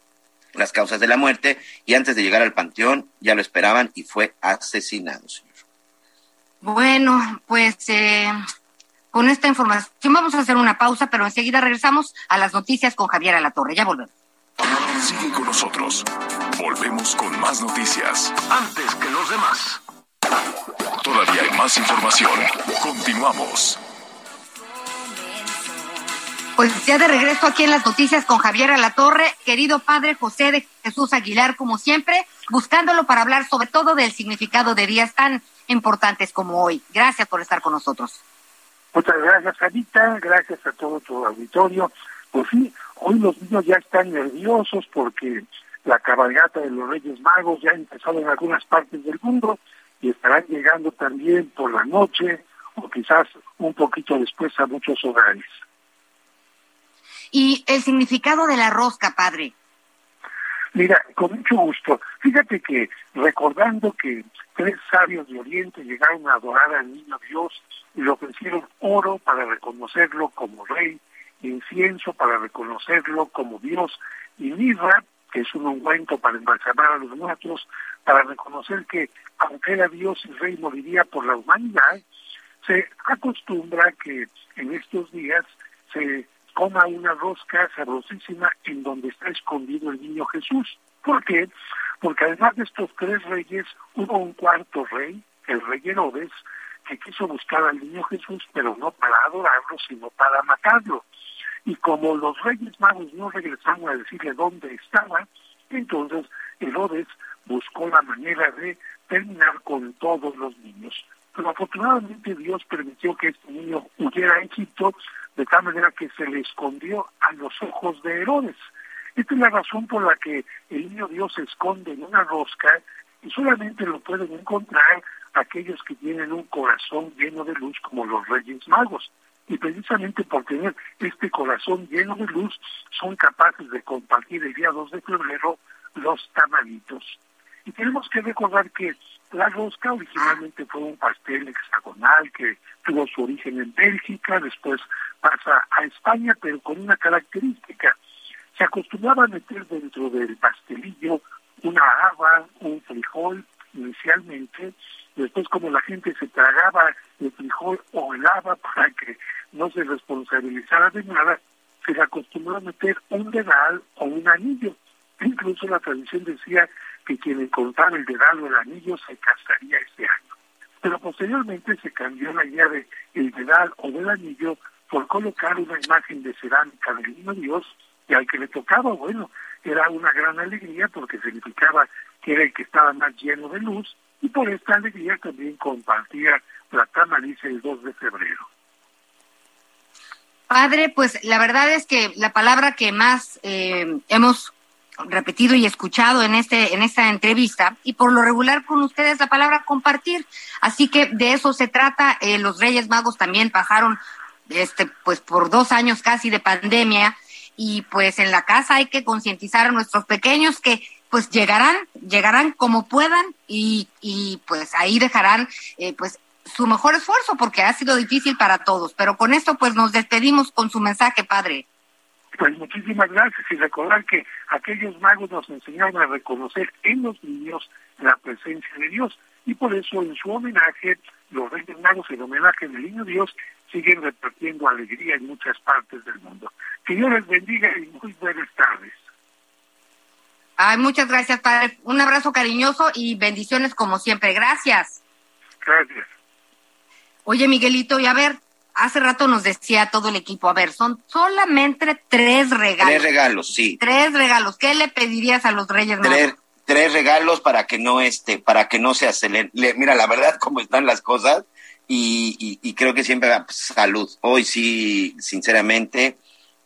las causas de la muerte. Y antes de llegar al panteón, ya lo esperaban y fue asesinado, señor. Bueno, pues eh, con esta información vamos a hacer una pausa, pero enseguida regresamos a las noticias con Javier Alatorre. Ya volvemos. Sigue con nosotros. Volvemos con más noticias. Antes que los demás. Todavía hay más información. Continuamos. Pues ya de regreso aquí en las noticias con Javier Alatorre, querido padre José de Jesús Aguilar, como siempre, buscándolo para hablar sobre todo del significado de días tan importantes como hoy. Gracias por estar con nosotros. Muchas gracias, Anita. Gracias a todo tu auditorio. Pues sí, hoy los niños ya están nerviosos porque la cabalgata de los Reyes Magos ya ha empezado en algunas partes del mundo y estarán llegando también por la noche o quizás un poquito después a muchos hogares. ¿Y el significado de la rosca, padre? Mira, con mucho gusto. Fíjate que recordando que tres sabios de Oriente llegaron a adorar al niño Dios y le ofrecieron oro para reconocerlo como rey, incienso para reconocerlo como Dios y mirra que es un ungüento para embalsamar a los muertos, para reconocer que aunque era Dios y Rey moriría por la humanidad, se acostumbra que en estos días se coma una rosca sabrosísima en donde está escondido el niño Jesús. ¿Por qué? Porque además de estos tres reyes, hubo un cuarto rey, el rey Herodes, que quiso buscar al niño Jesús, pero no para adorarlo, sino para matarlo. Y como los reyes magos no regresaron a decirle dónde estaba, entonces Herodes buscó la manera de terminar con todos los niños. Pero afortunadamente Dios permitió que este niño huyera a Egipto de tal manera que se le escondió a los ojos de Herodes. Esta es la razón por la que el niño Dios se esconde en una rosca y solamente lo pueden encontrar aquellos que tienen un corazón lleno de luz como los Reyes Magos. Y precisamente por tener este corazón lleno de luz son capaces de compartir el día 2 de febrero los tamalitos. Y tenemos que recordar que la rosca originalmente fue un pastel hexagonal que tuvo su origen en Bélgica, después pasa a España, pero con una característica. Se acostumbraba a meter dentro del pastelillo una haba, un frijol inicialmente, después como la gente se tragaba el frijol o el haba para que no se responsabilizara de nada, se le acostumbró a meter un dedal o un anillo. Incluso la tradición decía que quien encontrara el dedal o el anillo se casaría ese año. Pero posteriormente se cambió la idea de el dedal o del anillo por colocar una imagen de cerámica del niño Dios y al que le tocaba, bueno, era una gran alegría porque significaba que era el que estaba más lleno de luz y por esta alegría también compartía la tamaliza el 2 de febrero. Padre, pues la verdad es que la palabra que más eh, hemos repetido y escuchado en este en esta entrevista y por lo regular con ustedes la palabra compartir así que de eso se trata eh, los Reyes Magos también bajaron este pues por dos años casi de pandemia y pues en la casa hay que concientizar a nuestros pequeños que pues llegarán llegarán como puedan y, y pues ahí dejarán eh, pues su mejor esfuerzo porque ha sido difícil para todos. Pero con esto pues nos despedimos con su mensaje, padre. Pues muchísimas gracias y recordar que aquellos magos nos enseñaron a reconocer en los niños la presencia de Dios y por eso en su homenaje los Reyes Magos en homenaje del Niño Dios siguen repartiendo alegría en muchas partes del mundo. Que Dios les bendiga y muy buenas tardes. Ay, muchas gracias, padre. Un abrazo cariñoso y bendiciones como siempre. Gracias. Gracias. Oye, Miguelito, y a ver, hace rato nos decía todo el equipo, a ver, son solamente tres regalos. Tres regalos, sí. Tres regalos. ¿Qué le pedirías a los Reyes Magos? Tres, tres regalos para que no este, para que no se acelere. Mira, la verdad, cómo están las cosas, y, creo que siempre salud. Hoy sí, sinceramente,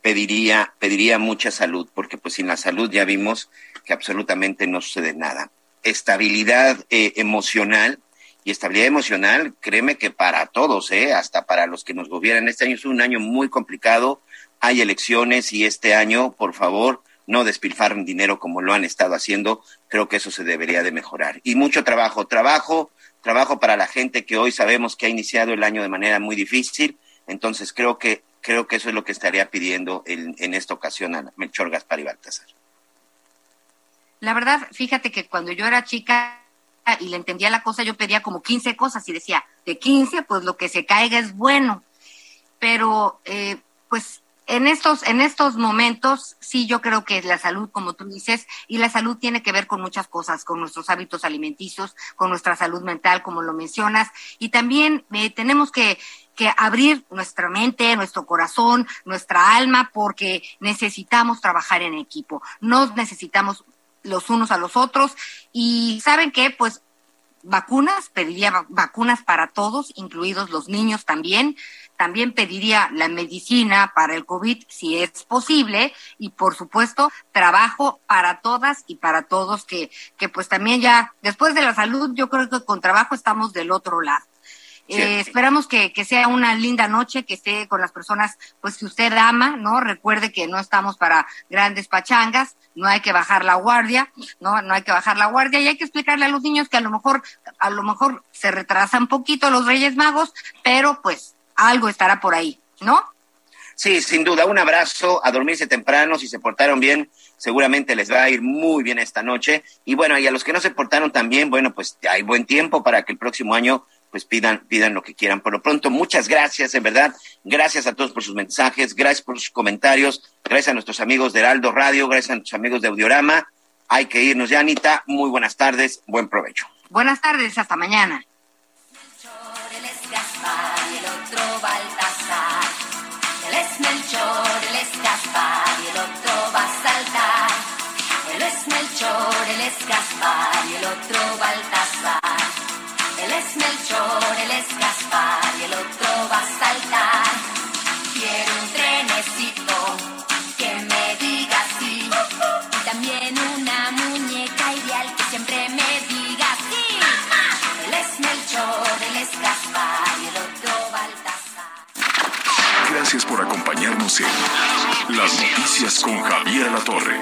pediría, pediría mucha salud, porque pues sin la salud ya vimos que absolutamente no sucede nada. Estabilidad eh, emocional, y estabilidad emocional, créeme que para todos, ¿eh? hasta para los que nos gobiernan. Este año es un año muy complicado, hay elecciones y este año, por favor, no despilfarren dinero como lo han estado haciendo. Creo que eso se debería de mejorar. Y mucho trabajo, trabajo, trabajo para la gente que hoy sabemos que ha iniciado el año de manera muy difícil. Entonces creo que creo que eso es lo que estaría pidiendo en, en esta ocasión a Melchor Gaspar y Baltasar. La verdad, fíjate que cuando yo era chica y le entendía la cosa, yo pedía como 15 cosas y decía, de 15, pues lo que se caiga es bueno. Pero, eh, pues, en estos, en estos momentos, sí, yo creo que la salud, como tú dices, y la salud tiene que ver con muchas cosas, con nuestros hábitos alimenticios, con nuestra salud mental, como lo mencionas, y también eh, tenemos que, que abrir nuestra mente, nuestro corazón, nuestra alma, porque necesitamos trabajar en equipo. Nos necesitamos los unos a los otros. Y saben qué, pues vacunas, pediría vacunas para todos, incluidos los niños también. También pediría la medicina para el COVID, si es posible, y por supuesto, trabajo para todas y para todos, que, que pues también ya, después de la salud, yo creo que con trabajo estamos del otro lado. Eh, esperamos que, que, sea una linda noche, que esté con las personas pues que usted ama, ¿no? Recuerde que no estamos para grandes pachangas, no hay que bajar la guardia, ¿no? No hay que bajar la guardia y hay que explicarle a los niños que a lo mejor, a lo mejor se retrasan un poquito los Reyes Magos, pero pues algo estará por ahí, ¿no? Sí, sin duda, un abrazo, a dormirse temprano, si se portaron bien, seguramente les va a ir muy bien esta noche. Y bueno, y a los que no se portaron tan bien, bueno, pues hay buen tiempo para que el próximo año pues pidan, pidan lo que quieran. Por lo pronto, muchas gracias, en verdad. Gracias a todos por sus mensajes, gracias por sus comentarios, gracias a nuestros amigos de Heraldo Radio, gracias a nuestros amigos de Audiorama. Hay que irnos ya, Anita. Muy buenas tardes, buen provecho. Buenas tardes, hasta mañana. Y el otro Baltasar. Él es Melchor, él es Gaspar y el otro va a saltar. Quiero un trenecito que me diga sí. Y también una muñeca ideal que siempre me diga sí. Él es Melchor, él es Gaspar y el otro Baltasar. Gracias por acompañarnos en Las Noticias con Javier La Torre.